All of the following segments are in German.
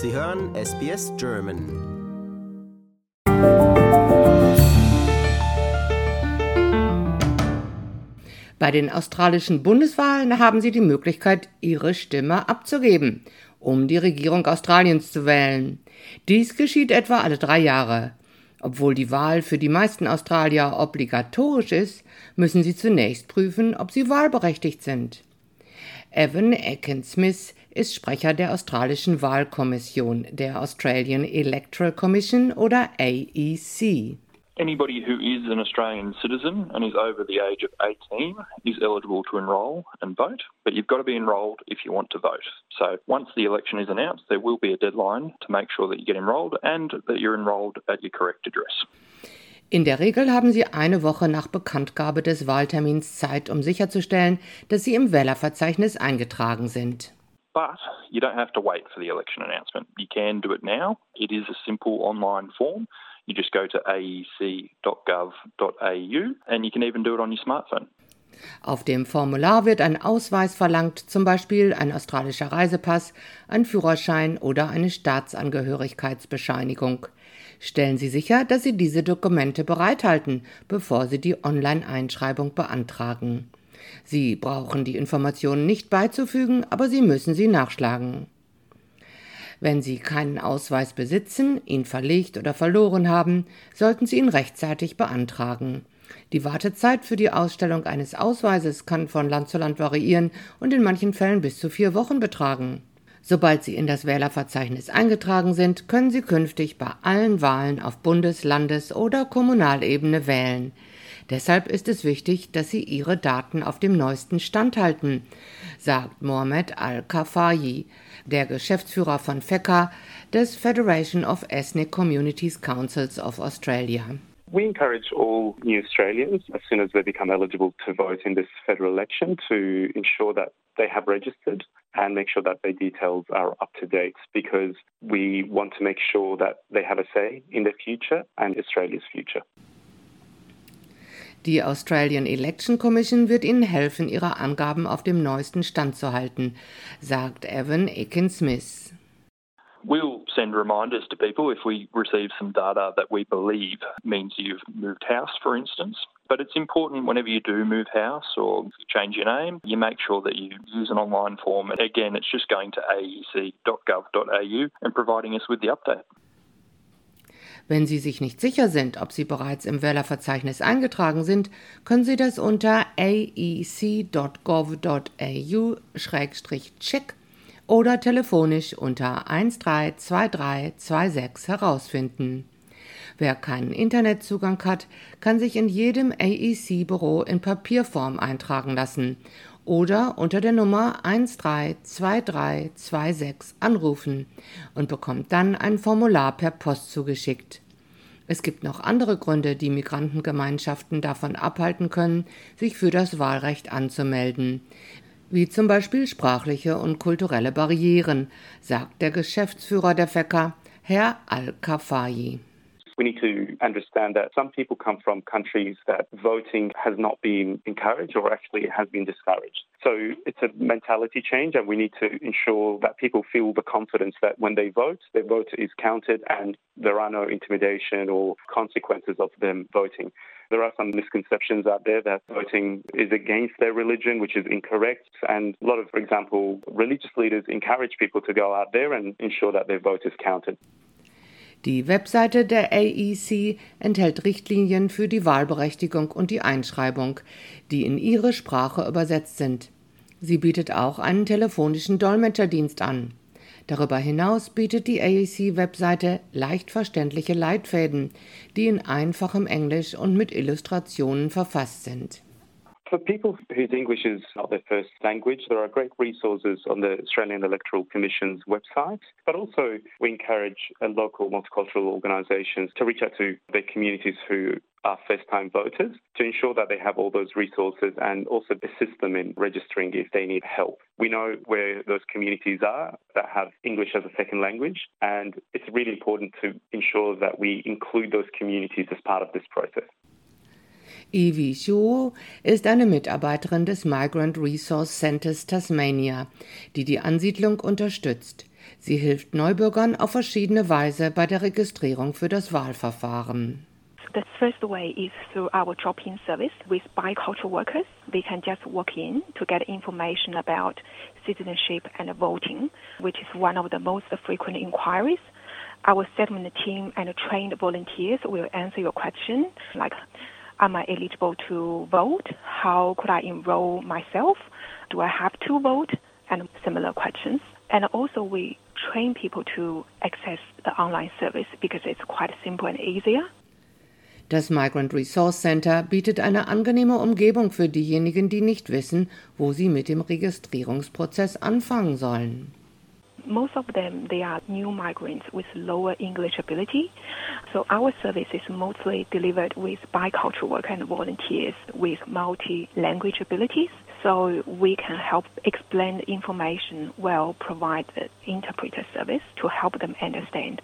Sie hören SBS German. Bei den australischen Bundeswahlen haben Sie die Möglichkeit, Ihre Stimme abzugeben, um die Regierung Australiens zu wählen. Dies geschieht etwa alle drei Jahre. Obwohl die Wahl für die meisten Australier obligatorisch ist, müssen sie zunächst prüfen, ob sie wahlberechtigt sind. Evan Atkins-Smith ist Sprecher der australischen Wahlkommission, der Australian Electoral Commission oder AEC. Anybody who is an Australian citizen and is over the age of 18 is eligible to enrol and vote, but you've got to be enrolled if you want to vote. So once the election is announced, there will be a deadline to make sure that you get enrolled and that you're enrolled at your correct address. In der Regel haben Sie eine Woche nach Bekanntgabe des Wahltermins Zeit, um sicherzustellen, dass Sie im Wählerverzeichnis eingetragen sind. But you don't have to wait for the election announcement. You can do it now. It is a simple online form. You just go to aec.gov.au and you can even do it on your smartphone. Auf dem Formular wird ein Ausweis verlangt, zum Beispiel ein australischer Reisepass, ein Führerschein oder eine Staatsangehörigkeitsbescheinigung. Stellen Sie sicher, dass Sie diese Dokumente bereithalten, bevor Sie die Online-Einschreibung beantragen. Sie brauchen die Informationen nicht beizufügen, aber Sie müssen sie nachschlagen. Wenn Sie keinen Ausweis besitzen, ihn verlegt oder verloren haben, sollten Sie ihn rechtzeitig beantragen. Die Wartezeit für die Ausstellung eines Ausweises kann von Land zu Land variieren und in manchen Fällen bis zu vier Wochen betragen. Sobald Sie in das Wählerverzeichnis eingetragen sind, können Sie künftig bei allen Wahlen auf Bundes-, Landes- oder Kommunalebene wählen. Deshalb ist es wichtig, dass Sie Ihre Daten auf dem neuesten Stand halten, sagt Mohamed Al-Kafayi, der Geschäftsführer von FECA, des Federation of Ethnic Communities Councils of Australia. We encourage all new Australians, as soon as they become eligible to vote in this federal election, to ensure that they have registered and make sure that their details are up to date because we want to make sure that they have a say in their future and Australia's future. Die Australian Election Commission wird Ihnen helfen, Ihre Angaben auf dem neuesten Stand zu halten, sagt Evan Aiken-Smith. We'll send reminders to people if we receive some data that we believe means you've moved house, for instance. But it's important whenever you do move house or change your name, you make sure that you use an online form. And again, it's just going to aec.gov.au and providing us with the update. Wenn Sie sich nicht sicher sind, ob Sie bereits im Wählerverzeichnis eingetragen sind, können Sie das unter aec.gov.au-check oder telefonisch unter 132326 herausfinden. Wer keinen Internetzugang hat, kann sich in jedem AEC-Büro in Papierform eintragen lassen oder unter der Nummer 132326 anrufen und bekommt dann ein Formular per Post zugeschickt. Es gibt noch andere Gründe, die Migrantengemeinschaften davon abhalten können, sich für das Wahlrecht anzumelden, wie zum Beispiel sprachliche und kulturelle Barrieren, sagt der Geschäftsführer der FECA, Herr Al-Kafayi. We need to understand that some people come from countries that voting has not been encouraged or actually has been discouraged. So it's a mentality change, and we need to ensure that people feel the confidence that when they vote, their vote is counted and there are no intimidation or consequences of them voting. There are some misconceptions out there that voting is against their religion, which is incorrect. And a lot of, for example, religious leaders encourage people to go out there and ensure that their vote is counted. Die Webseite der AEC enthält Richtlinien für die Wahlberechtigung und die Einschreibung, die in ihre Sprache übersetzt sind. Sie bietet auch einen telefonischen Dolmetscherdienst an. Darüber hinaus bietet die AEC-Webseite leicht verständliche Leitfäden, die in einfachem Englisch und mit Illustrationen verfasst sind. For people whose English is not their first language, there are great resources on the Australian Electoral Commission's website. But also, we encourage uh, local multicultural organisations to reach out to their communities who are first time voters to ensure that they have all those resources and also assist them in registering if they need help. We know where those communities are that have English as a second language, and it's really important to ensure that we include those communities as part of this process. Evie Shuo ist eine Mitarbeiterin des Migrant Resource Centers Tasmania, die die Ansiedlung unterstützt. Sie hilft Neubürgern auf verschiedene Weise bei der Registrierung für das Wahlverfahren. The first way is through our drop-in service with bicultural workers. They can just walk in to get information about citizenship and voting, which is one of the most frequent inquiries. Our settlement team and trained volunteers will answer your question, like, am I eligible to vote? How could I enroll myself? Do I have to vote? And similar questions. And also we train people to access the online service because it's quite simple and easier. Das Migrant Resource Center bietet eine angenehme Umgebung für diejenigen, die nicht wissen, wo sie mit dem Registrierungsprozess anfangen sollen. Most of them, they are new migrants with lower English ability. So our service is mostly delivered with bicultural work and volunteers with multi-language abilities. So we can help explain the information well, provide the interpreter service to help them understand.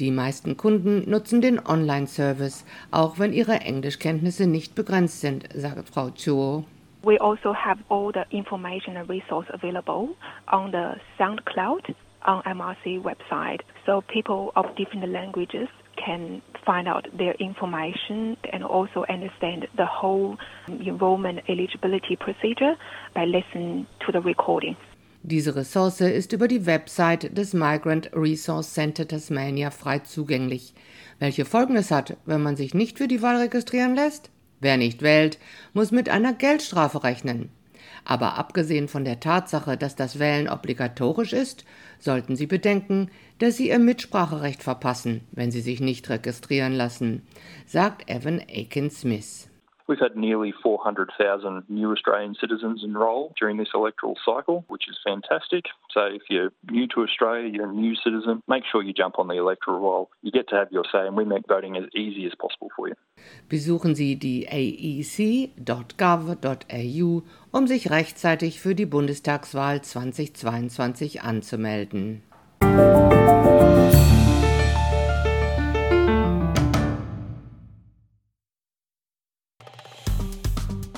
Die meisten Kunden nutzen den Online-Service, auch wenn ihre Englischkenntnisse nicht begrenzt sind, sagt Frau Chuo. We also have all the information and resource available on the SoundCloud on MRC website. So people of different languages can find out their information and also understand the whole enrollment eligibility procedure by listening to the recording. Diese Ressource ist über die Website des Migrant Resource Center Tasmania frei zugänglich, welche Folgendes hat, wenn man sich nicht für die Wahl registrieren lässt. Wer nicht wählt, muss mit einer Geldstrafe rechnen. Aber abgesehen von der Tatsache, dass das Wählen obligatorisch ist, sollten Sie bedenken, dass Sie Ihr Mitspracherecht verpassen, wenn Sie sich nicht registrieren lassen, sagt Evan Aiken Smith. We've had nearly 400,000 new Australian citizens enrol during this electoral cycle, which is fantastic. So if you're new to Australia, you're a new citizen, make sure you jump on the electoral roll. You get to have your say, and we make voting as easy as possible for you. Besuchen Sie die aec.gov.au, um sich rechtzeitig für die Bundestagswahl 2022 anzumelden.